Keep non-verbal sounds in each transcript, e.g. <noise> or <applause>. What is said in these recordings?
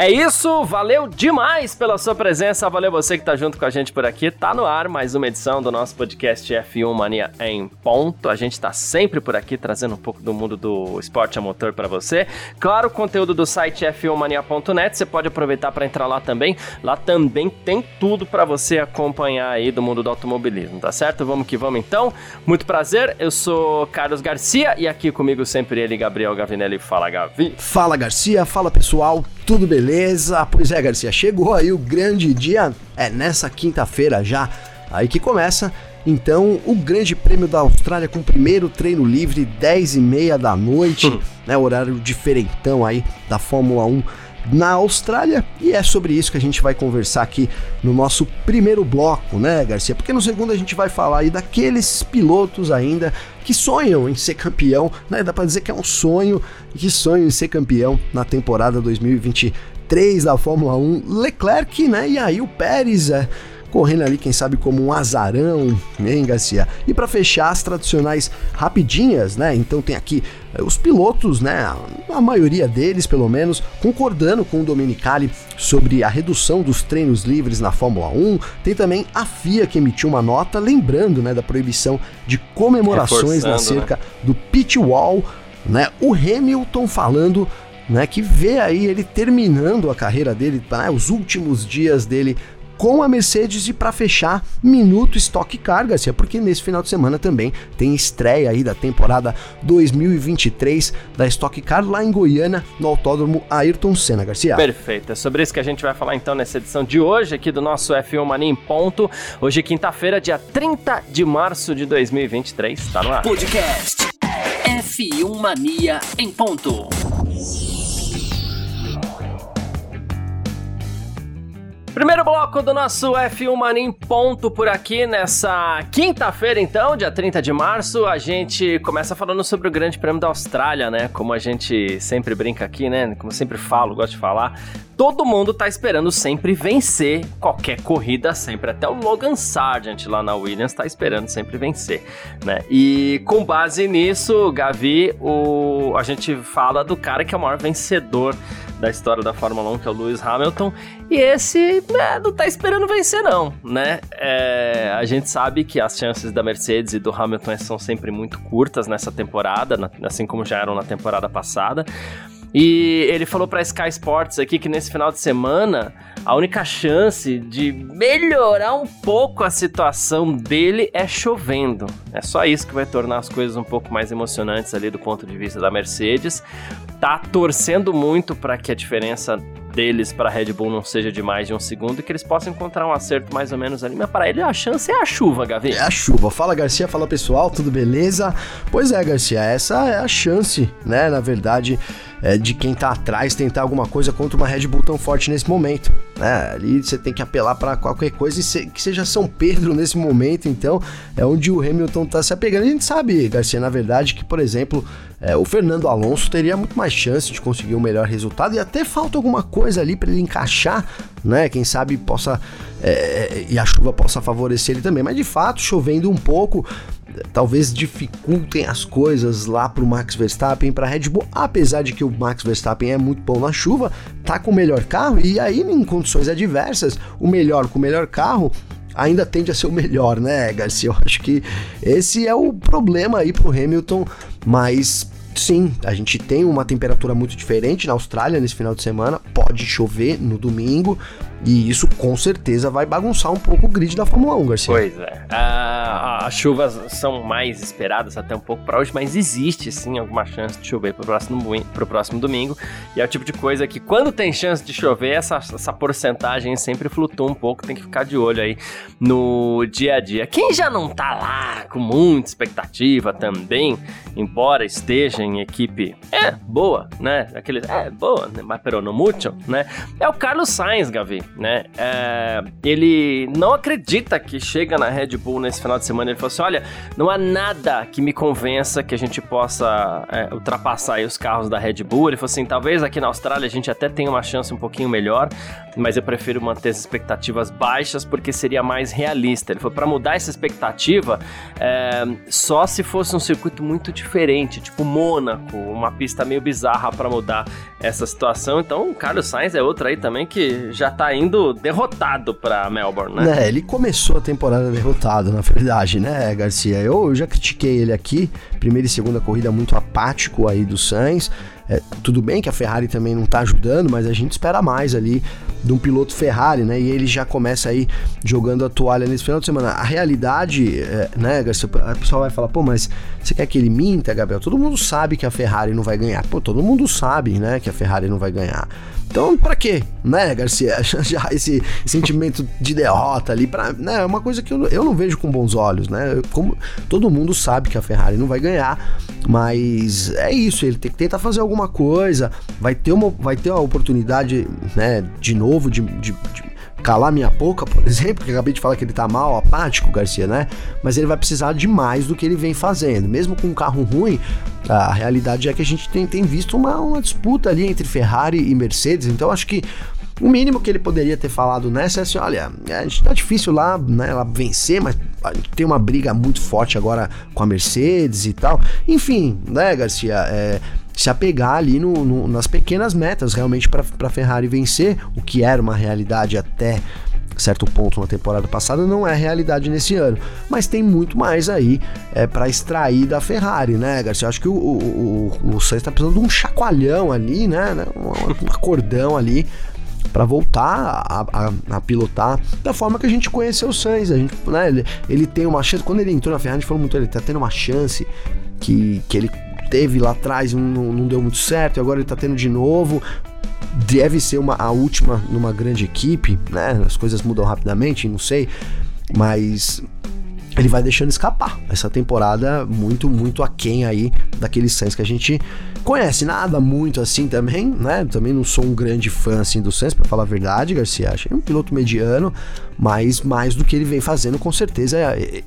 É isso, valeu demais pela sua presença, valeu você que tá junto com a gente por aqui. Tá no ar mais uma edição do nosso podcast F1 Mania em ponto. A gente tá sempre por aqui trazendo um pouco do mundo do esporte a motor para você. Claro, o conteúdo do site f1mania.net, você pode aproveitar para entrar lá também. Lá também tem tudo para você acompanhar aí do mundo do automobilismo, tá certo? Vamos que vamos então. Muito prazer, eu sou Carlos Garcia e aqui comigo sempre ele, Gabriel Gavinelli. Fala, Gavi. Fala, Garcia. Fala, pessoal. Tudo beleza? Pois é, Garcia, chegou aí o grande dia, é nessa quinta-feira já, aí que começa. Então, o Grande Prêmio da Austrália com o primeiro treino livre, 10 e meia da noite, hum. né? Horário diferentão aí da Fórmula 1 na Austrália e é sobre isso que a gente vai conversar aqui no nosso primeiro bloco, né, Garcia? Porque no segundo a gente vai falar aí daqueles pilotos ainda que sonham em ser campeão, né? Dá para dizer que é um sonho que sonham em ser campeão na temporada 2023 da Fórmula 1. Leclerc, né? E aí o Pérez é correndo ali, quem sabe, como um azarão, hein, Garcia? E para fechar, as tradicionais rapidinhas, né? Então tem aqui eh, os pilotos, né? A maioria deles, pelo menos, concordando com o Domenicali sobre a redução dos treinos livres na Fórmula 1. Tem também a FIA que emitiu uma nota lembrando, né, da proibição de comemorações na cerca né? do pit wall, né? O Hamilton falando né, que vê aí ele terminando a carreira dele, né, os últimos dias dele com a Mercedes e para fechar, minuto Stock Car, Garcia, porque nesse final de semana também tem estreia aí da temporada 2023 da Stock Car lá em Goiânia, no Autódromo Ayrton Senna, Garcia. Perfeito, é sobre isso que a gente vai falar então nessa edição de hoje aqui do nosso F1 Mania em ponto. Hoje quinta-feira, dia 30 de março de 2023, tá no ar. Podcast F1 Mania em ponto. Primeiro bloco do nosso F1 Mania em ponto por aqui nessa quinta-feira, então, dia 30 de março. A gente começa falando sobre o Grande Prêmio da Austrália, né? Como a gente sempre brinca aqui, né? Como sempre falo, gosto de falar. Todo mundo tá esperando sempre vencer qualquer corrida, sempre. Até o Logan Sargent lá na Williams tá esperando sempre vencer, né? E com base nisso, Gavi, o... a gente fala do cara que é o maior vencedor da história da Fórmula 1, que é o Lewis Hamilton. E esse né, não tá esperando vencer, não, né? É, a gente sabe que as chances da Mercedes e do Hamilton são sempre muito curtas nessa temporada, assim como já eram na temporada passada. E ele falou para Sky Sports aqui que nesse final de semana a única chance de melhorar um pouco a situação dele é chovendo. É só isso que vai tornar as coisas um pouco mais emocionantes ali do ponto de vista da Mercedes. Tá torcendo muito para que a diferença deles para a Red Bull não seja de mais de um segundo e que eles possam encontrar um acerto mais ou menos ali. Mas para ele a chance é a chuva, Gavi. É a chuva. Fala Garcia, fala pessoal, tudo beleza? Pois é, Garcia, essa é a chance, né? Na verdade, é, de quem tá atrás tentar alguma coisa contra uma Red Bull tão forte nesse momento. Né? Ali você tem que apelar para qualquer coisa se, que seja São Pedro nesse momento, então é onde o Hamilton tá se apegando. A gente sabe, Garcia, na verdade, que, por exemplo, é, o Fernando Alonso teria muito mais chance de conseguir um melhor resultado e até falta alguma coisa ali para ele encaixar, né? Quem sabe possa é, e a chuva possa favorecer ele também. Mas de fato, chovendo um pouco, talvez dificultem as coisas lá para o Max Verstappen, para a Red Bull, apesar de que o Max Verstappen é muito bom na chuva, tá com o melhor carro e aí em condições adversas, o melhor com o melhor carro ainda tende a ser o melhor, né, Garcia? Eu acho que esse é o problema aí pro Hamilton, mas sim, a gente tem uma temperatura muito diferente na Austrália nesse final de semana, pode chover no domingo, e isso com certeza vai bagunçar um pouco o grid da Fórmula 1, Garcia. Pois é. Ah, as chuvas são mais esperadas até um pouco para hoje, mas existe sim alguma chance de chover pro próximo, pro próximo domingo. E é o tipo de coisa que quando tem chance de chover, essa, essa porcentagem sempre flutua um pouco, tem que ficar de olho aí no dia a dia. Quem já não tá lá com muita expectativa também, embora esteja em equipe é boa, né? Aquele é boa, né? mas pero no mucho, né? É o Carlos Sainz, Gavi. Né? É, ele não acredita que chega na Red Bull nesse final de semana. Ele falou assim: olha, não há nada que me convença que a gente possa é, ultrapassar os carros da Red Bull. Ele falou assim: talvez aqui na Austrália a gente até tenha uma chance um pouquinho melhor, mas eu prefiro manter as expectativas baixas porque seria mais realista. Ele falou: para mudar essa expectativa, é, só se fosse um circuito muito diferente, tipo Mônaco, uma pista meio bizarra para mudar essa situação. Então, o Carlos Sainz é outro aí também que já tá indo derrotado para Melbourne, né? É, ele começou a temporada derrotado, na verdade, né, Garcia? Eu já critiquei ele aqui, primeira e segunda corrida muito apático aí do Sainz. É, tudo bem que a Ferrari também não tá ajudando, mas a gente espera mais ali de um piloto Ferrari, né? E ele já começa aí jogando a toalha nesse final de semana. A realidade, é, né, Garcia? A pessoa vai falar, pô, mas você quer que ele minta, Gabriel? Todo mundo sabe que a Ferrari não vai ganhar. Pô, todo mundo sabe, né, que a Ferrari não vai ganhar. Então, para quê, né, Garcia? <laughs> Já esse sentimento de derrota ali, pra, né, é uma coisa que eu, eu não vejo com bons olhos, né? Como todo mundo sabe que a Ferrari não vai ganhar, mas é isso, ele tem que tentar fazer alguma coisa, vai ter uma, vai ter uma oportunidade, né, de novo, de, de, de calar minha boca, por exemplo, que acabei de falar que ele tá mal, apático, Garcia, né? Mas ele vai precisar de mais do que ele vem fazendo. Mesmo com um carro ruim, a realidade é que a gente tem, tem visto uma, uma disputa ali entre Ferrari e Mercedes, então acho que o mínimo que ele poderia ter falado nessa é assim: olha, a gente tá difícil lá, né, ela vencer, mas tem uma briga muito forte agora com a Mercedes e tal. Enfim, né, Garcia? É, se apegar ali no, no, nas pequenas metas realmente para a Ferrari vencer, o que era uma realidade até certo ponto na temporada passada não é realidade nesse ano, mas tem muito mais aí é, para extrair da Ferrari, né, Garcia? Eu acho que o, o, o, o Sainz tá precisando de um chacoalhão ali, né, né um, um acordão ali para voltar a, a, a, pilotar da forma que a gente conheceu o Sainz. A gente, né, ele, ele tem uma chance. Quando ele entrou na Ferrari, a gente falou muito, ele tá tendo uma chance que, que ele teve lá atrás não, não deu muito certo e agora ele tá tendo de novo. Deve ser uma, a última numa grande equipe, né? As coisas mudam rapidamente, não sei. Mas ele vai deixando escapar essa temporada muito, muito aquém aí daqueles Sainz que a gente conhece. Nada muito assim também, né? Também não sou um grande fã assim do Sainz, para falar a verdade, Garcia. Achei um piloto mediano, mas mais do que ele vem fazendo, com certeza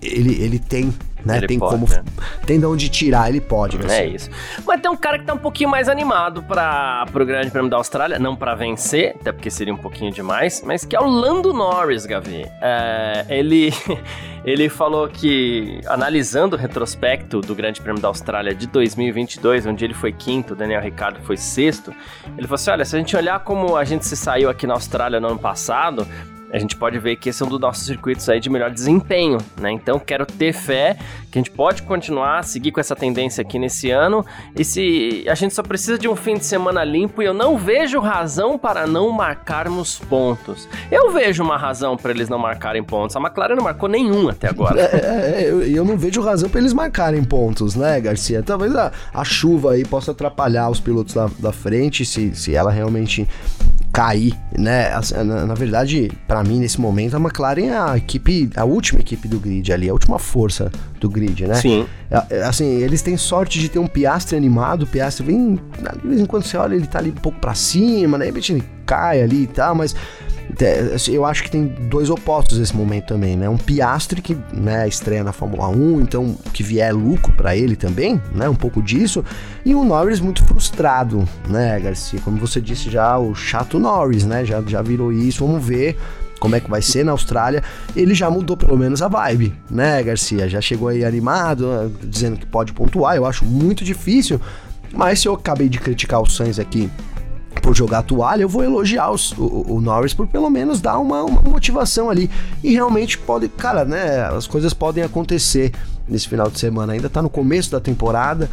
ele, ele tem né? Ele tem pode, como. Né? Tem de onde tirar, ele pode. Né? É isso. Mas tem um cara que tá um pouquinho mais animado para pro Grande Prêmio da Austrália, não para vencer, até porque seria um pouquinho demais, mas que é o Lando Norris, Gavi. É, ele, <laughs> ele falou que, analisando o retrospecto do Grande Prêmio da Austrália de 2022, onde ele foi quinto, o Daniel Ricciardo foi sexto, ele falou assim: olha, se a gente olhar como a gente se saiu aqui na Austrália no ano passado, a gente pode ver que esse é um dos nossos circuitos aí de melhor desempenho, né? Então quero ter fé que a gente pode continuar, seguir com essa tendência aqui nesse ano. E se a gente só precisa de um fim de semana limpo e eu não vejo razão para não marcarmos pontos. Eu vejo uma razão para eles não marcarem pontos. A McLaren não marcou nenhum até agora. É, é, é, eu, eu não vejo razão para eles marcarem pontos, né, Garcia? Talvez a, a chuva aí possa atrapalhar os pilotos da, da frente se, se ela realmente cair, né? Na, na verdade, para mim, nesse momento, a McLaren é a equipe, a última equipe do grid ali, a última força do grid, né? Sim. É, é, assim, eles têm sorte de ter um Piastre animado, o Piastre vem, de vez em quando você olha, ele tá ali um pouco para cima, né? De repente ele cai ali e tal, mas é, assim, eu acho que tem dois opostos nesse momento também, né? Um Piastre que, né, estreia na Fórmula 1, então que vier lucro para ele também, né? Um pouco disso. E um Norris muito frustrado, né, Garcia? Como você disse já, o chato Norris, né? Já, já virou isso, vamos ver como é que vai ser na Austrália, ele já mudou pelo menos a vibe, né, Garcia? Já chegou aí animado, dizendo que pode pontuar, eu acho muito difícil, mas se eu acabei de criticar o Sainz aqui por jogar a toalha, eu vou elogiar os, o, o, Norris por pelo menos dar uma, uma, motivação ali. E realmente pode, cara, né? As coisas podem acontecer nesse final de semana. Ainda tá no começo da temporada.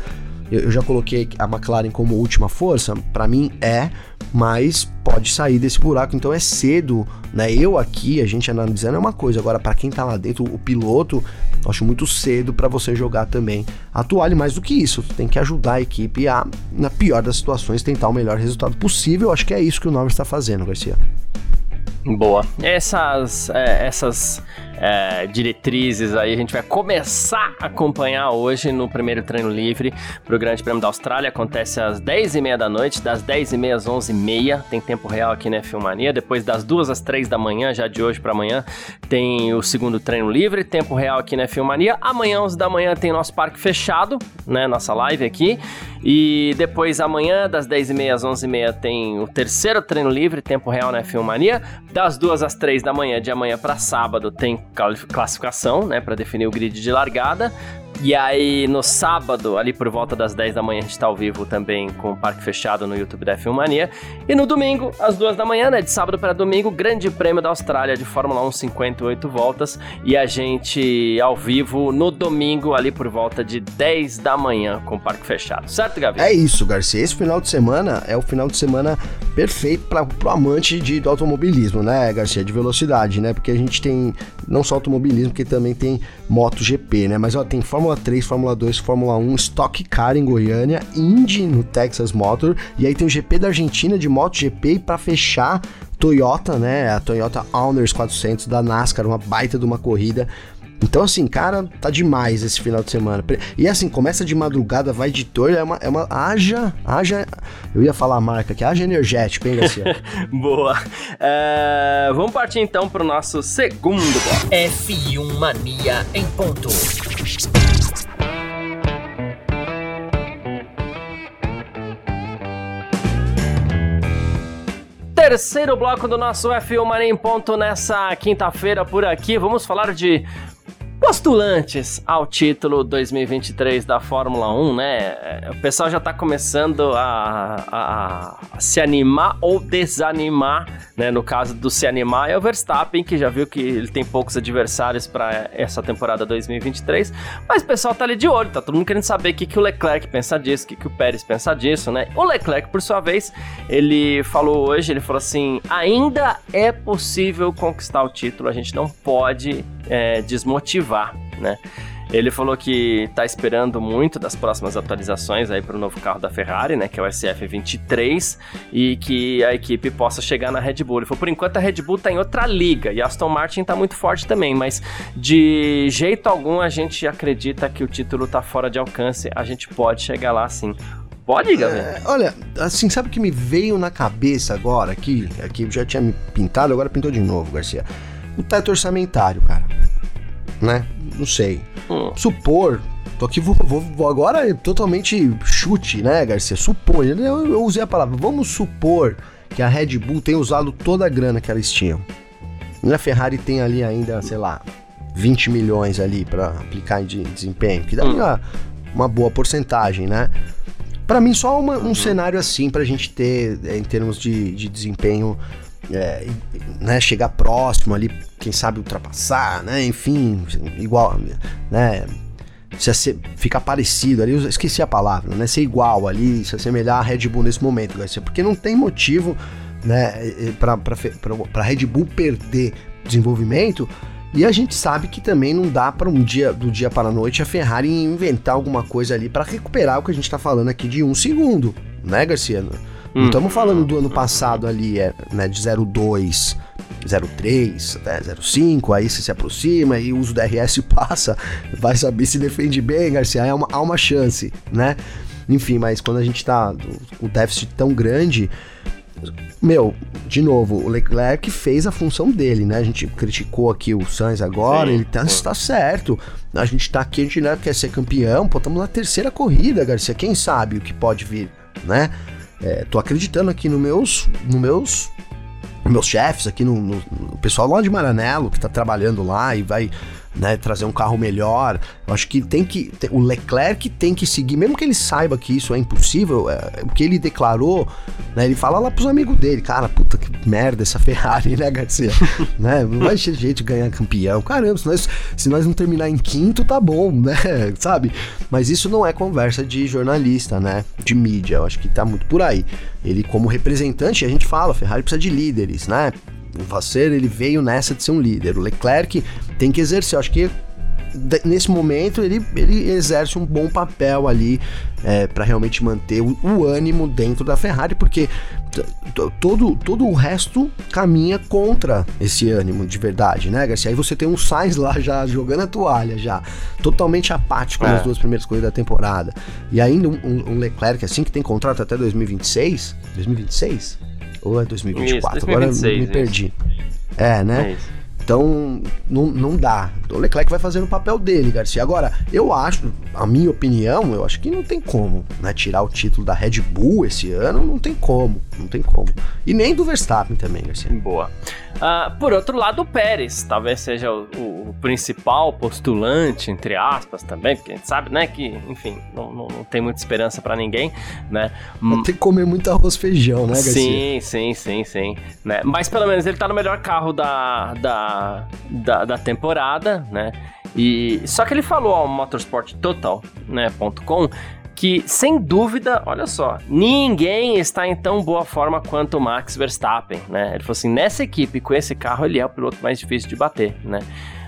Eu, eu já coloquei a McLaren como última força. Para mim é, mas pode sair desse buraco. Então é cedo, né? Eu aqui, a gente analisando é uma coisa. Agora, para quem tá lá dentro, o piloto, acho muito cedo para você jogar também a toalha. Mais do que isso, tem que ajudar a equipe a, na pior das situações, tentar o melhor resultado possível. Acho que é isso que o Norris está fazendo, Garcia. Boa. Essas, é, essas é, diretrizes aí. A gente vai começar a acompanhar hoje no primeiro treino livre para o Grande Prêmio da Austrália. Acontece às 10h30 da noite, das 10h30 às 11h30. Tem tempo real aqui na Filmania. Depois das 2 às 3 da manhã, já de hoje para amanhã, tem o segundo treino livre. Tempo real aqui na Filmania. Amanhã, 11 da manhã, tem nosso parque fechado, né? Nossa live aqui. E depois amanhã, das 10h30 às 11h30, tem o terceiro treino livre, tempo real na Filmania. Das 2 às 3 da manhã, de amanhã para sábado, tem classificação, né, para definir o grid de largada. E aí, no sábado, ali por volta das 10 da manhã, a gente tá ao vivo também com o parque fechado no YouTube da Filmania. E no domingo, às 2 da manhã, né? De sábado para domingo, Grande Prêmio da Austrália de Fórmula 1, 58 voltas. E a gente ao vivo no domingo, ali por volta de 10 da manhã, com o parque fechado. Certo, Gabi? É isso, Garcia. Esse final de semana é o final de semana perfeito para pro amante de, do automobilismo, né, Garcia? De velocidade, né? Porque a gente tem não só automobilismo, que também tem MotoGP, né? Mas ó, tem Fórmula 3, Fórmula 2, Fórmula 1, Stock Car em Goiânia, Indy no Texas Motor, e aí tem o GP da Argentina de MotoGP e para fechar Toyota, né? A Toyota Owners 400 da NASCAR, uma baita de uma corrida. Então, assim, cara, tá demais esse final de semana. E assim, começa de madrugada, vai de torre, é uma, é uma. Haja. Haja. Eu ia falar a marca aqui, haja energético, hein, Garcia? <laughs> Boa. É, vamos partir então pro nosso segundo bloco. F1 Mania em ponto. Terceiro bloco do nosso F1 Mania em ponto nessa quinta-feira por aqui. Vamos falar de postulantes ao título 2023 da Fórmula 1, né? O pessoal já tá começando a, a, a, se animar ou desanimar, né? No caso do se animar é o Verstappen, que já viu que ele tem poucos adversários para essa temporada 2023, mas o pessoal tá ali de olho, tá todo mundo querendo saber o que, que o Leclerc pensa disso, o que, que o Pérez pensa disso, né? O Leclerc, por sua vez, ele falou hoje, ele falou assim, ainda é possível conquistar o título, a gente não pode é, desmotivar, né? Ele falou que está esperando muito das próximas atualizações aí para o novo carro da Ferrari, né, que é o SF23, e que a equipe possa chegar na Red Bull. Ele falou, por enquanto a Red Bull está em outra liga e a Aston Martin está muito forte também, mas de jeito algum a gente acredita que o título está fora de alcance, a gente pode chegar lá sim. Pode, Gabriel? É, olha, assim, sabe o que me veio na cabeça agora aqui? Aqui já tinha me pintado, agora pintou de novo, Garcia. O teto orçamentário, cara né? Não sei. Hum. Supor. Tô aqui, vou, vou, vou, agora é totalmente chute, né, Garcia? Supor. Eu, eu usei a palavra. Vamos supor que a Red Bull tenha usado toda a grana que eles tinham. E a Ferrari tem ali ainda, sei lá, 20 milhões ali para aplicar de desempenho, que dá hum. uma, uma boa porcentagem, né? Para mim, só uma, um hum. cenário assim pra gente ter, em termos de, de desempenho, é, né, chegar próximo ali, quem sabe ultrapassar, né, enfim, igual, né, se ficar parecido ali, eu esqueci a palavra, né, ser igual ali, se assemelhar a Red Bull nesse momento, Garcia, porque não tem motivo, né, para Red Bull perder desenvolvimento e a gente sabe que também não dá para um dia do dia para a noite a Ferrari inventar alguma coisa ali para recuperar o que a gente está falando aqui de um segundo, né, Garcia? Não estamos hum. falando do ano passado ali, é, né, de 02, 03, até 05, aí você se aproxima e o uso do DRS passa, vai saber se defende bem, Garcia, há uma, há uma chance, né? Enfim, mas quando a gente tá com o déficit tão grande, meu, de novo, o Leclerc fez a função dele, né? A gente criticou aqui o Sainz agora, Sim, ele tá, está certo. A gente tá aqui, a gente né, quer ser campeão, pô, estamos na terceira corrida, Garcia. Quem sabe o que pode vir, né? É, tô acreditando aqui nos meus, no meus, meus chefes, aqui no, no, no, pessoal lá de Maranello que tá trabalhando lá e vai né, trazer um carro melhor. Eu acho que tem que. O Leclerc tem que seguir, mesmo que ele saiba que isso é impossível, é, o que ele declarou, né, ele fala lá pros amigos dele, cara, puta que merda essa Ferrari, <laughs> né, Garcia? <laughs> né, não vai ter jeito de ganhar campeão. Caramba, se nós, se nós não terminar em quinto, tá bom, né? <laughs> Sabe? Mas isso não é conversa de jornalista, né? De mídia. Eu acho que tá muito por aí. Ele, como representante, a gente fala, a Ferrari precisa de líderes, né? O Vasser, ele veio nessa de ser um líder. O Leclerc tem que exercer. Eu acho que nesse momento ele, ele exerce um bom papel ali é, para realmente manter o, o, ânimo dentro da Ferrari, porque todo, todo o resto caminha contra esse ânimo de verdade, né, Garcia? Aí você tem um Sainz lá já jogando a toalha, já totalmente apático é. nas duas primeiras corridas da temporada, e ainda um, um Leclerc assim que tem contrato até 2026, 2026 ou é 2024? Isso, 2026, Agora me perdi. É, né? É então, não, não dá. O Leclerc vai fazendo o papel dele, Garcia. Agora, eu acho, a minha opinião, eu acho que não tem como, né? Tirar o título da Red Bull esse ano, não tem como, não tem como. E nem do Verstappen também, Garcia. Boa. Uh, por outro lado, o Pérez talvez seja o, o, principal postulante, entre aspas, também, porque a gente sabe, né, que, enfim, não, não, não tem muita esperança para ninguém, né? Tem que comer muito arroz feijão, né, Garcia? Sim, sim, sim, sim. Né? Mas pelo menos ele tá no melhor carro da, da, da, da temporada, né? E só que ele falou ao motorsporttotal.com né, que, sem dúvida, olha só, ninguém está em tão boa forma quanto o Max Verstappen, né? Ele falou assim, nessa equipe, com esse carro, ele é o piloto mais difícil de bater, né?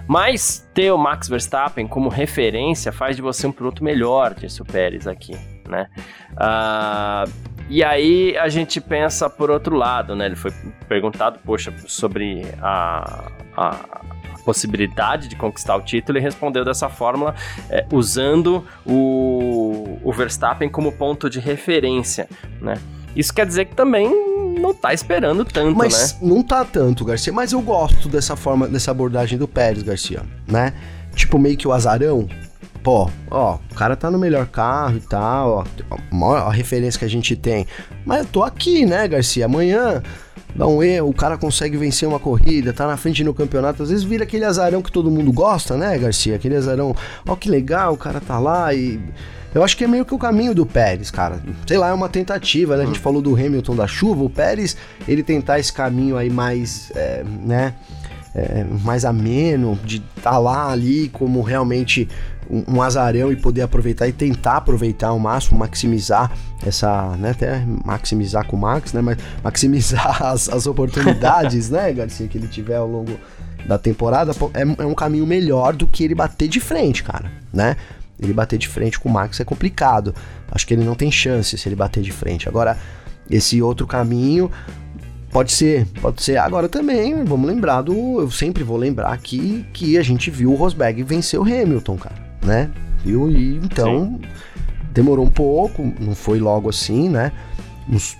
Mas ter o Max Verstappen como referência faz de você um piloto melhor, disse o Pérez aqui, né? Uh, e aí a gente pensa por outro lado, né? Ele foi perguntado, poxa, sobre a, a possibilidade de conquistar o título e respondeu dessa fórmula é, usando o, o Verstappen como ponto de referência, né? Isso quer dizer que também não tá esperando tanto, mas né? não tá tanto, Garcia. Mas eu gosto dessa forma, dessa abordagem do Pérez, Garcia, né? Tipo, meio que o azarão. Pô, ó, o cara tá no melhor carro e tal, ó, a referência que a gente tem. Mas eu tô aqui, né, Garcia? Amanhã dá um erro, o cara consegue vencer uma corrida, tá na frente no campeonato, às vezes vira aquele azarão que todo mundo gosta, né, Garcia? Aquele azarão, ó que legal, o cara tá lá e eu acho que é meio que o caminho do Pérez, cara. Sei lá, é uma tentativa, né? A gente hum. falou do Hamilton da chuva, o Pérez, ele tentar esse caminho aí mais, é, né? É, mais ameno, de estar tá lá ali como realmente um, azarão e poder aproveitar e tentar aproveitar ao máximo, maximizar essa, né, até maximizar com o Max, né, mas maximizar <laughs> as, as oportunidades, né, Garcia, que ele tiver ao longo da temporada, é, é um caminho melhor do que ele bater de frente, cara, né? Ele bater de frente com o Max é complicado. Acho que ele não tem chance se ele bater de frente. Agora, esse outro caminho Pode ser, pode ser. Agora também, vamos lembrar do. Eu sempre vou lembrar aqui que a gente viu o Rosberg vencer o Hamilton, cara né? Viu? E então Sim. demorou um pouco, não foi logo assim, né? Uns,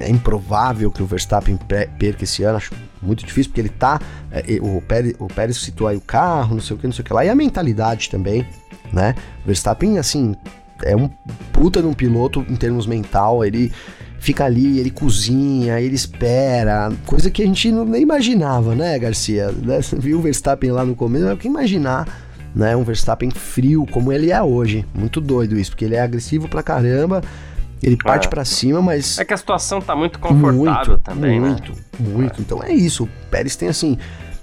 é improvável que o Verstappen perca esse ano, acho muito difícil, porque ele tá. É, o, Pérez, o Pérez citou aí o carro, não sei o que, não sei o que lá, e a mentalidade também, né? O Verstappen, assim, é um puta de um piloto em termos mental, ele fica ali, ele cozinha, ele espera, coisa que a gente não, nem imaginava, né, Garcia? Né? Viu o Verstappen lá no começo, eu que imaginar né? Um Verstappen frio, como ele é hoje. Muito doido isso, porque ele é agressivo pra caramba. Ele parte é. para cima, mas. É que a situação tá muito confortável muito, também, muito, né? Muito, muito. Então é isso. O Pérez tem assim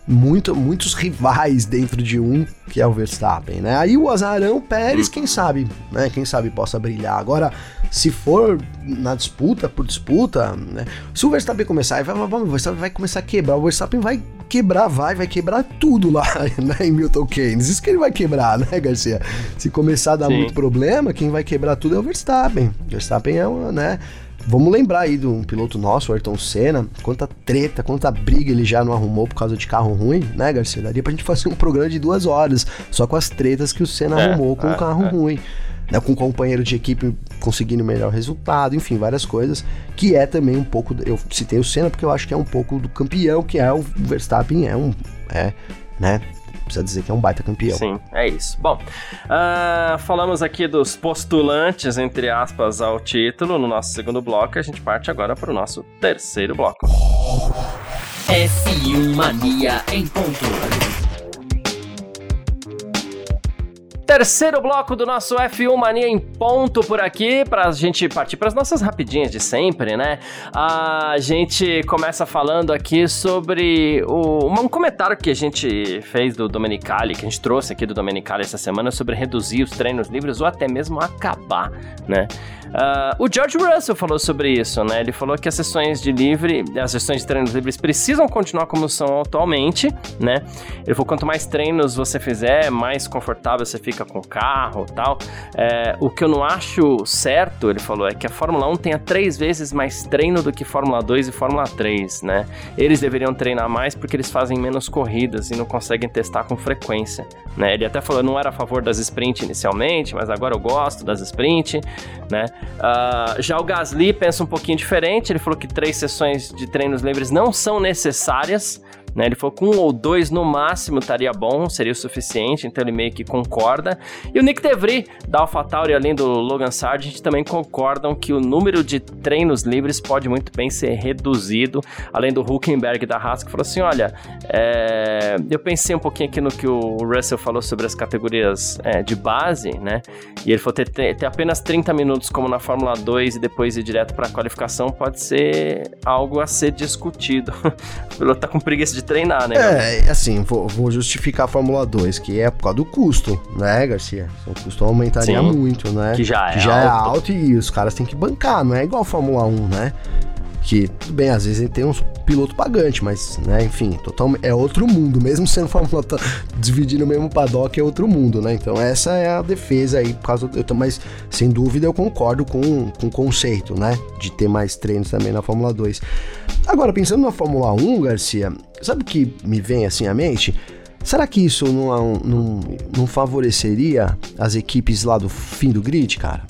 muito, muitos rivais dentro de um, que é o Verstappen, né? Aí o azarão Pérez, quem sabe, né? Quem sabe possa brilhar. Agora, se for na disputa por disputa, né? Se o Verstappen começar, vai, vai, o Verstappen vai começar a quebrar, o Verstappen vai quebrar, vai, vai quebrar tudo lá, <laughs> né, em Milton Keynes. Isso que ele vai quebrar, né, Garcia? Se começar a dar Sim. muito problema, quem vai quebrar tudo é o Verstappen. O Verstappen é, uma, né, Vamos lembrar aí de um piloto nosso, o Ayrton Senna, quanta treta, quanta briga ele já não arrumou por causa de carro ruim, né, Garcia? Daria pra gente fazer um programa de duas horas, só com as tretas que o Senna é, arrumou com o é, um carro é. ruim. Né, com um companheiro de equipe conseguindo o melhor resultado, enfim, várias coisas, que é também um pouco, eu citei o Senna porque eu acho que é um pouco do campeão, que é o Verstappen, é um, é, né, precisa dizer que é um baita campeão. Sim, é isso. Bom, uh, falamos aqui dos postulantes, entre aspas, ao título no nosso segundo bloco. A gente parte agora para o nosso terceiro bloco. F1 Mania em ponto. Terceiro bloco do nosso F1 Mania em ponto por aqui, pra gente partir para as nossas rapidinhas de sempre, né? A gente começa falando aqui sobre o, um comentário que a gente fez do Domenicali, que a gente trouxe aqui do Domenicali essa semana sobre reduzir os treinos livres ou até mesmo acabar, né? Uh, o George Russell falou sobre isso, né? Ele falou que as sessões de livre, as sessões de treinos livres precisam continuar como são atualmente, né? Ele falou quanto mais treinos você fizer, mais confortável você fica com o carro, tal. É, o que eu não acho certo, ele falou, é que a Fórmula 1 tenha três vezes mais treino do que Fórmula 2 e Fórmula 3, né? Eles deveriam treinar mais porque eles fazem menos corridas e não conseguem testar com frequência, né? Ele até falou, eu não era a favor das sprint inicialmente, mas agora eu gosto das sprint, né? Uh, já o Gasly pensa um pouquinho diferente, ele falou que três sessões de treinos livres não são necessárias, né? Ele falou que um ou dois no máximo estaria bom, seria o suficiente, então ele meio que concorda. E o Nick DeVry, da AlphaTauri, além do Logan Sargent, também concordam que o número de treinos livres pode muito bem ser reduzido, além do Huckenberg da Haas, que falou assim, olha, é... eu pensei um pouquinho aqui no que o Russell falou sobre as categorias é, de base, né? E ele falou ter, ter apenas 30 minutos como na Fórmula 2 e depois ir direto para a qualificação pode ser algo a ser discutido. <laughs> o piloto tá com preguiça de treinar, né? É, assim, vou, vou, justificar a Fórmula 2, que é por causa do custo, né, Garcia? O custo aumentaria Sim, muito, né? Que já é que já é alto. é alto e os caras têm que bancar, não é igual a Fórmula 1, né? Que, tudo bem, às vezes tem uns piloto pagante, mas, né, enfim, total, é outro mundo, <laughs> mesmo sendo Fórmula tá dividindo o mesmo paddock, é outro mundo, né? Então essa é a defesa aí, por causa do, mas sem dúvida eu concordo com, com o conceito, né, de ter mais treinos também na Fórmula 2. Agora, pensando na Fórmula 1, Garcia, sabe o que me vem assim à mente? Será que isso não, não, não favoreceria as equipes lá do fim do grid, cara?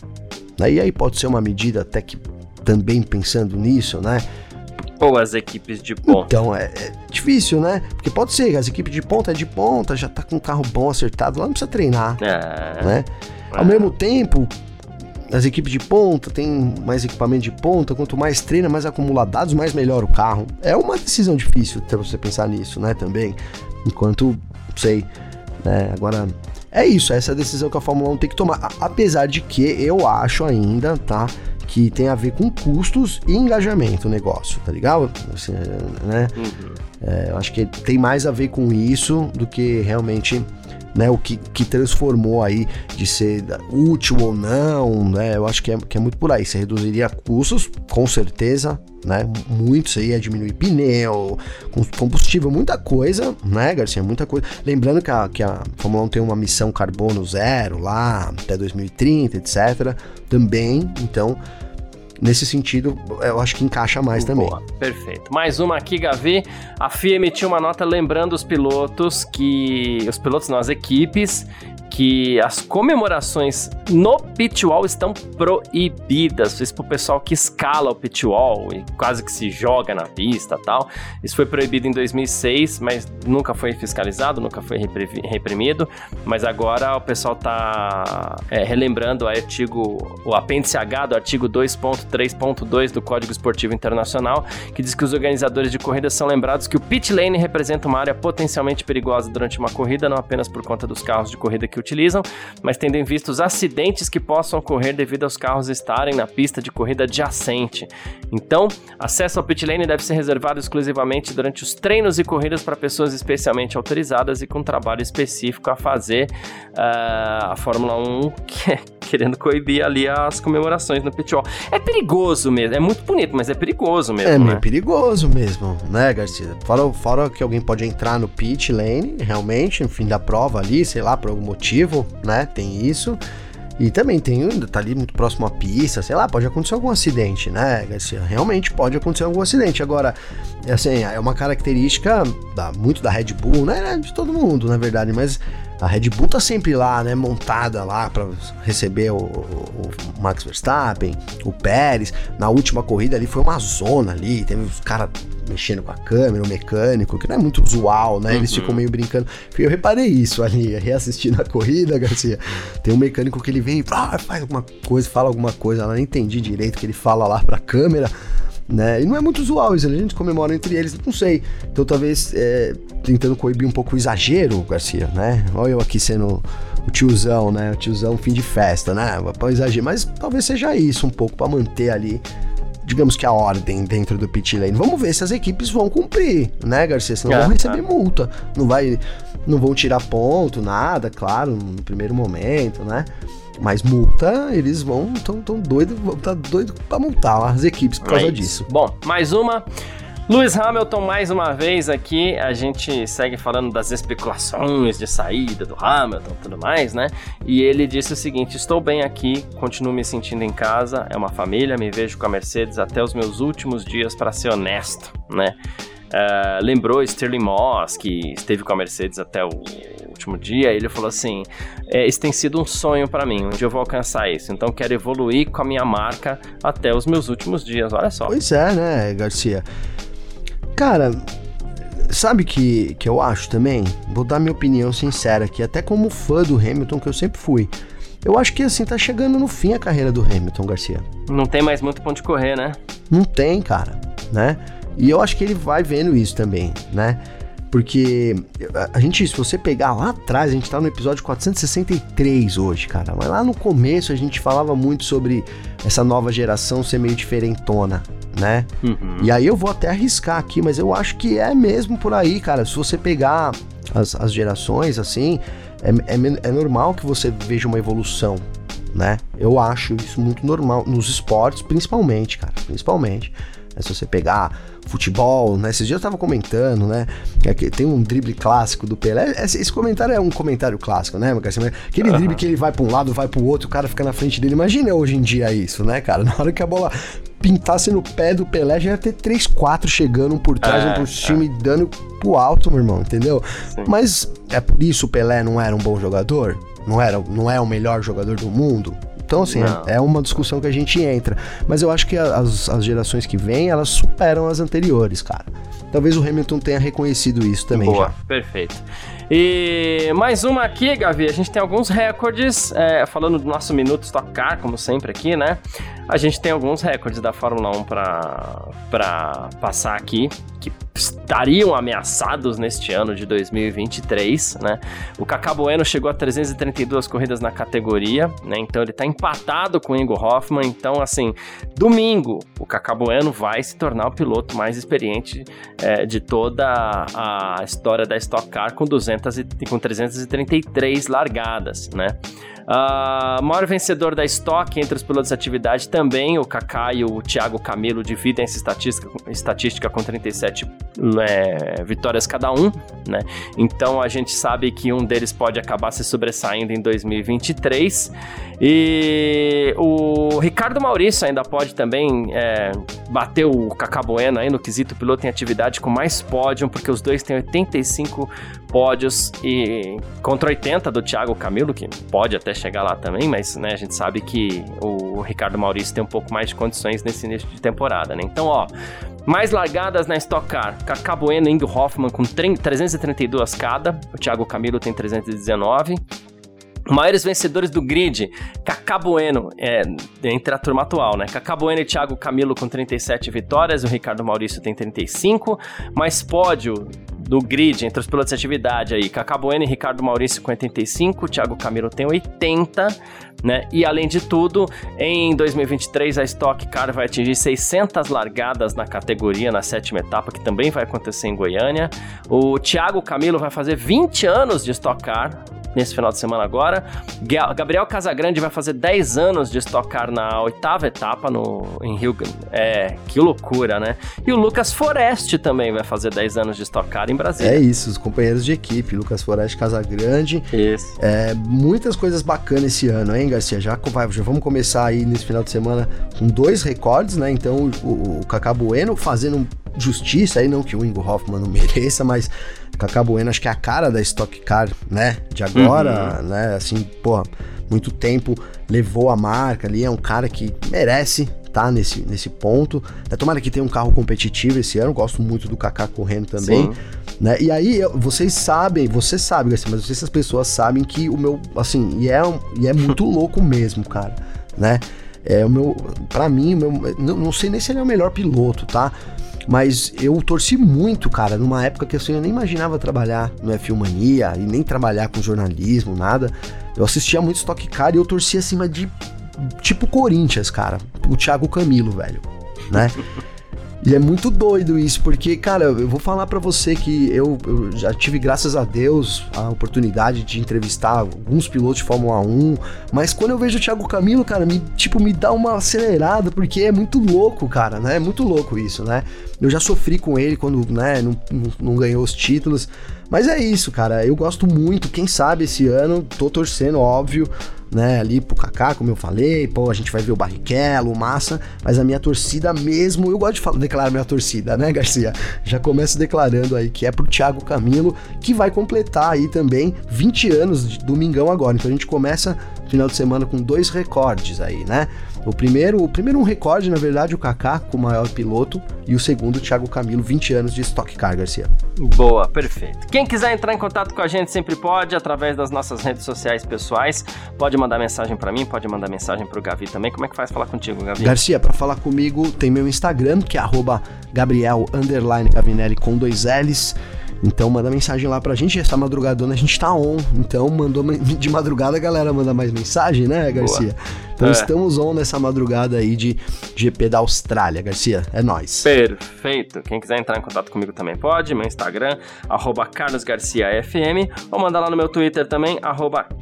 Daí aí pode ser uma medida até que também pensando nisso, né? Ou as equipes de ponta. Então, é, é, difícil, né? Porque pode ser, as equipes de ponta é de ponta, já tá com um carro bom acertado, lá não precisa treinar, é. né? É. Ao mesmo tempo, as equipes de ponta têm mais equipamento de ponta, quanto mais treina, mais acumula dados, mais melhor o carro. É uma decisão difícil para você pensar nisso, né, também. Enquanto, sei, né, agora é isso, essa é a decisão que a Fórmula 1 tem que tomar. Apesar de que eu acho ainda, tá? Que tem a ver com custos e engajamento o negócio, tá ligado? Assim, né? Uhum. É, eu acho que tem mais a ver com isso do que realmente né, o que, que transformou aí de ser útil ou não, né? Eu acho que é, que é muito por aí. Você reduziria custos, com certeza, né? Muito, ia diminuir pneu, combustível, muita coisa, né, Garcia? Muita coisa. Lembrando que a, que a Fórmula 1 tem uma missão carbono zero lá, até 2030, etc. Também, então nesse sentido, eu acho que encaixa mais Boa, também. Perfeito. Mais uma aqui, Gavi. A FIA emitiu uma nota lembrando os pilotos que. Os pilotos, não, as equipes que as comemorações no pit wall estão proibidas. Isso pro pessoal que escala o pit wall e quase que se joga na pista tal. Isso foi proibido em 2006, mas nunca foi fiscalizado, nunca foi reprimido. Mas agora o pessoal tá é, relembrando o artigo, o apêndice H do artigo 2.3.2 do Código Esportivo Internacional, que diz que os organizadores de corridas são lembrados que o pit lane representa uma área potencialmente perigosa durante uma corrida, não apenas por conta dos carros de corrida que utilizam, mas tendo em vista os acidentes que possam ocorrer devido aos carros estarem na pista de corrida adjacente. Então, acesso ao pit lane deve ser reservado exclusivamente durante os treinos e corridas para pessoas especialmente autorizadas e com trabalho específico a fazer. Uh, a Fórmula 1 <laughs> que é querendo coibir ali as comemorações no pit wall. É perigoso mesmo, é muito bonito, mas é perigoso mesmo. É né? meio perigoso mesmo, né, Garcia? Fora, fora que alguém pode entrar no pit lane, realmente, no fim da prova ali, sei lá, por algum motivo, né? Tem isso. E também tem, tá ali muito próximo à pista, sei lá, pode acontecer algum acidente, né? Realmente pode acontecer algum acidente. Agora, assim, é uma característica da, muito da Red Bull, né? De todo mundo, na verdade, mas a Red Bull tá sempre lá, né, montada lá para receber o, o, o, Max Verstappen, o Pérez. Na última corrida ali foi uma zona ali, teve os caras mexendo com a câmera, o mecânico, que não é muito usual, né? Eles uhum. ficam meio brincando. Eu reparei isso ali, <laughs> reassistindo a corrida, Garcia. Tem um mecânico que ele vem e ah, faz alguma coisa, fala alguma coisa, eu não entendi direito que ele fala lá pra câmera né? E não é muito usual isso, a gente comemora entre eles, não sei. Então talvez é, tentando coibir um pouco o exagero, Garcia, né? Olha eu aqui sendo o tiozão, né? O tiozão fim de festa, né? Pra exagero, mas talvez seja isso um pouco para manter ali digamos que a ordem dentro do pit lane. Vamos ver se as equipes vão cumprir, né, Garcia? Senão é, vão receber é. multa. Não vai não vão tirar ponto, nada, claro, no primeiro momento, né? Mas multa, eles vão tão, tão doido, tá doido para multar as equipes por causa disso. Bom, mais uma Lewis Hamilton, mais uma vez aqui, a gente segue falando das especulações de saída do Hamilton tudo mais, né? E ele disse o seguinte: Estou bem aqui, continuo me sentindo em casa, é uma família, me vejo com a Mercedes até os meus últimos dias, para ser honesto, né? Uh, lembrou Sterling Moss, que esteve com a Mercedes até o último dia, ele falou assim: é, Isso tem sido um sonho para mim, onde eu vou alcançar isso. Então quero evoluir com a minha marca até os meus últimos dias. Olha só. Pois é, né, Garcia? Cara, sabe que, que eu acho também? Vou dar minha opinião sincera aqui, até como fã do Hamilton que eu sempre fui. Eu acho que assim tá chegando no fim a carreira do Hamilton, Garcia. Não tem mais muito ponto de correr, né? Não tem, cara, né? E eu acho que ele vai vendo isso também, né? Porque a gente, se você pegar lá atrás, a gente tá no episódio 463 hoje, cara. Mas lá no começo a gente falava muito sobre essa nova geração ser meio diferentona, né? Uhum. E aí eu vou até arriscar aqui, mas eu acho que é mesmo por aí, cara. Se você pegar as, as gerações, assim, é, é, é normal que você veja uma evolução, né? Eu acho isso muito normal nos esportes, principalmente, cara, principalmente. É, se você pegar futebol, né? Esses dias eu tava comentando, né? É que tem um drible clássico do Pelé. Esse comentário é um comentário clássico, né, Aquele uhum. drible que ele vai para um lado, vai para o outro, o cara fica na frente dele. Imagina hoje em dia isso, né, cara? Na hora que a bola pintasse no pé do Pelé, já ia ter 3, 4 chegando um por trás, é, um por cima é. e dando pro alto, meu irmão, entendeu? Sim. Mas é por isso o Pelé não era um bom jogador? Não, era, não é o melhor jogador do mundo? Então, assim, é, é uma discussão que a gente entra. Mas eu acho que as, as gerações que vêm, elas superam as anteriores, cara. Talvez o Hamilton tenha reconhecido isso também. Boa, já. perfeito. E mais uma aqui, Gavi. A gente tem alguns recordes, é, falando do nosso Minuto Stock Car, como sempre aqui, né? A gente tem alguns recordes da Fórmula 1 para passar aqui, que estariam ameaçados neste ano de 2023, né? O Kaká Bueno chegou a 332 corridas na categoria, né? Então ele está empatado com o Ingo Hoffman. Então, assim, domingo, o Kaká Bueno vai se tornar o piloto mais experiente é, de toda a história da Stock Car com 200 e, com 333 largadas, né? Uh, maior vencedor da Stock entre os pilotos de atividade também, o Kaká e o Thiago Camilo dividem essa estatística, estatística com 37 é, vitórias cada um, né? Então a gente sabe que um deles pode acabar se sobressaindo em 2023. E o Ricardo Maurício ainda pode também é, bater o Bueno aí no quesito piloto em atividade com mais pódio, porque os dois têm 85 pódios e contra 80 do Thiago Camilo, que pode até chegar lá também, mas né, a gente sabe que o Ricardo Maurício tem um pouco mais de condições nesse início de temporada, né? Então, ó, mais largadas na Stock Car, Kaká Bueno e Ingo Hoffman com 332 cada, o Thiago Camilo tem 319. Maiores vencedores do grid, Kaká Bueno, é, entre a turma atual, né? Kaká Bueno e Thiago Camilo com 37 vitórias, o Ricardo Maurício tem 35, mais pódio do grid entre os pilotos de atividade aí, Cacá Bueno e Ricardo Maurício com 85, Thiago Camilo tem 80, né? E além de tudo, em 2023 a Stock Car vai atingir 600 largadas na categoria na sétima etapa, que também vai acontecer em Goiânia. O Thiago Camilo vai fazer 20 anos de Stock Car, nesse final de semana agora. Gabriel Casagrande vai fazer 10 anos de estocar na oitava etapa no, em Rio. É, que loucura, né? E o Lucas Forest também vai fazer 10 anos de estocar em Brasília. É isso, os companheiros de equipe, Lucas Forest Casagrande. Isso. É, muitas coisas bacanas esse ano, hein, Garcia? Já, já vamos começar aí nesse final de semana com dois recordes, né? Então o, o, o Cacá Bueno fazendo justiça aí, não que o Ingo Hoffman não <laughs> mereça, mas Cacá Bueno acho que é a cara da Stock Car, né? De agora, uhum. né? Assim, porra, muito tempo levou a marca ali, é um cara que merece tá nesse, nesse ponto. Né? Tomara que tenha um carro competitivo esse ano, gosto muito do Kaká correndo também. Sim. Né? E aí, vocês sabem, você sabe, assim, mas não sei se as pessoas sabem que o meu, assim, e é, e é muito <laughs> louco mesmo, cara, né? É o meu, para mim, o meu, não, não sei nem se ele é o melhor piloto, tá? Mas eu torci muito, cara, numa época que assim, eu nem imaginava trabalhar no F1 Mania e nem trabalhar com jornalismo, nada. Eu assistia muito Stock Car e eu torcia acima de tipo Corinthians, cara. O Thiago Camilo, velho, né? E é muito doido isso, porque, cara, eu vou falar para você que eu, eu, já tive, graças a Deus, a oportunidade de entrevistar alguns pilotos de Fórmula 1, mas quando eu vejo o Thiago Camilo, cara, me, tipo, me dá uma acelerada, porque é muito louco, cara, né? É muito louco isso, né? Eu já sofri com ele quando, né, não, não, não ganhou os títulos, mas é isso, cara, eu gosto muito, quem sabe esse ano, tô torcendo, óbvio, né, ali pro Kaká, como eu falei, pô, a gente vai ver o Barrichello, o Massa, mas a minha torcida mesmo, eu gosto de falar, declarar minha torcida, né, Garcia? Já começo declarando aí que é pro Thiago Camilo, que vai completar aí também 20 anos de domingão agora. Então a gente começa final de semana com dois recordes aí, né? O primeiro, o primeiro um recorde, na verdade, o Kaká com o maior piloto e o segundo o Thiago Camilo, 20 anos de Stock Car, Garcia. Boa, perfeito. Quem quiser entrar em contato com a gente sempre pode através das nossas redes sociais pessoais. Pode mandar mensagem para mim, pode mandar mensagem pro Gavi também. Como é que faz falar contigo, Gavi? Garcia, para falar comigo tem meu Instagram, que é Gabriel Gavinelli com dois L's. Então manda mensagem lá pra gente, essa madrugadona a gente tá on. Então mandou <laughs> de madrugada a galera manda mais mensagem, né, Garcia? Boa. Então é. estamos on nessa madrugada aí de GP da Austrália, Garcia. É nós. Perfeito. Quem quiser entrar em contato comigo também pode. Meu Instagram, carlosgarciafm. Ou mandar lá no meu Twitter também,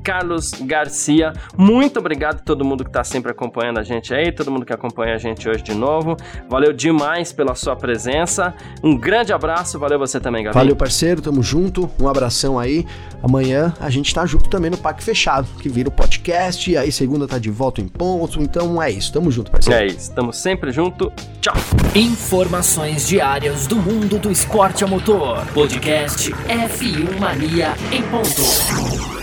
carlosgarcia. Muito obrigado a todo mundo que tá sempre acompanhando a gente aí, todo mundo que acompanha a gente hoje de novo. Valeu demais pela sua presença. Um grande abraço. Valeu você também, Gabi. Valeu, parceiro. Tamo junto. Um abração aí. Amanhã a gente tá junto também no Pack Fechado, que vira o podcast. E aí segunda tá de volta em ponto. Então é isso, tamo junto, parceiro. É isso, tamo sempre junto. Tchau. Informações diárias do mundo do esporte a motor. Podcast F1 Mania em ponto.